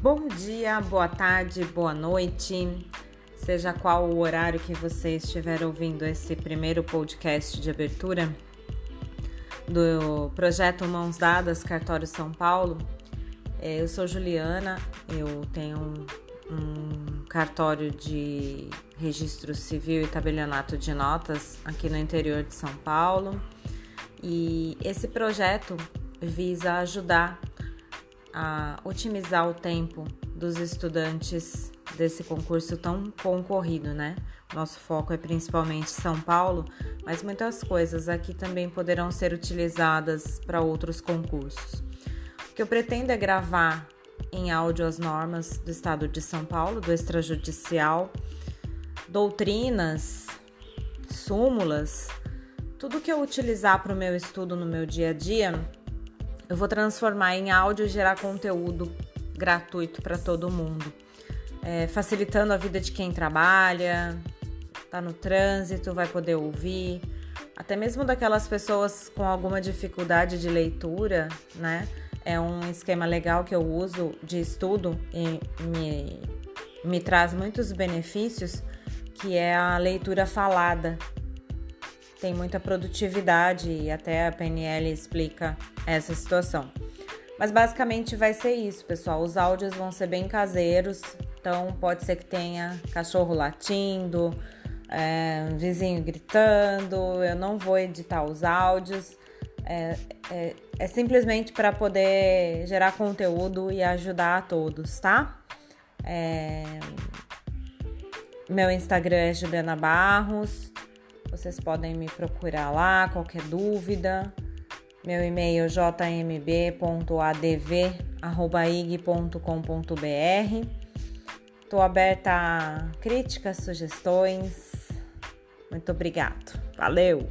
Bom dia, boa tarde, boa noite, seja qual o horário que você estiver ouvindo esse primeiro podcast de abertura do projeto Mãos Dadas Cartório São Paulo. É, eu sou Juliana, eu tenho um cartório de registro civil e tabelionato de notas aqui no interior de São Paulo e esse projeto visa ajudar a otimizar o tempo dos estudantes desse concurso tão concorrido, né? Nosso foco é principalmente São Paulo, mas muitas coisas aqui também poderão ser utilizadas para outros concursos. O que eu pretendo é gravar em áudio as normas do Estado de São Paulo, do extrajudicial, doutrinas, súmulas, tudo que eu utilizar para o meu estudo no meu dia a dia eu vou transformar em áudio e gerar conteúdo gratuito para todo mundo, é, facilitando a vida de quem trabalha, tá no trânsito, vai poder ouvir, até mesmo daquelas pessoas com alguma dificuldade de leitura, né? É um esquema legal que eu uso de estudo e me, me traz muitos benefícios, que é a leitura falada tem muita produtividade e até a PNL explica essa situação. Mas basicamente vai ser isso, pessoal. Os áudios vão ser bem caseiros, então pode ser que tenha cachorro latindo, é, vizinho gritando. Eu não vou editar os áudios. É, é, é simplesmente para poder gerar conteúdo e ajudar a todos, tá? É, meu Instagram é Juliana Barros. Vocês podem me procurar lá, qualquer dúvida. Meu e-mail é jmb.adv@ig.com.br. Estou aberta a críticas, sugestões. Muito obrigado. Valeu!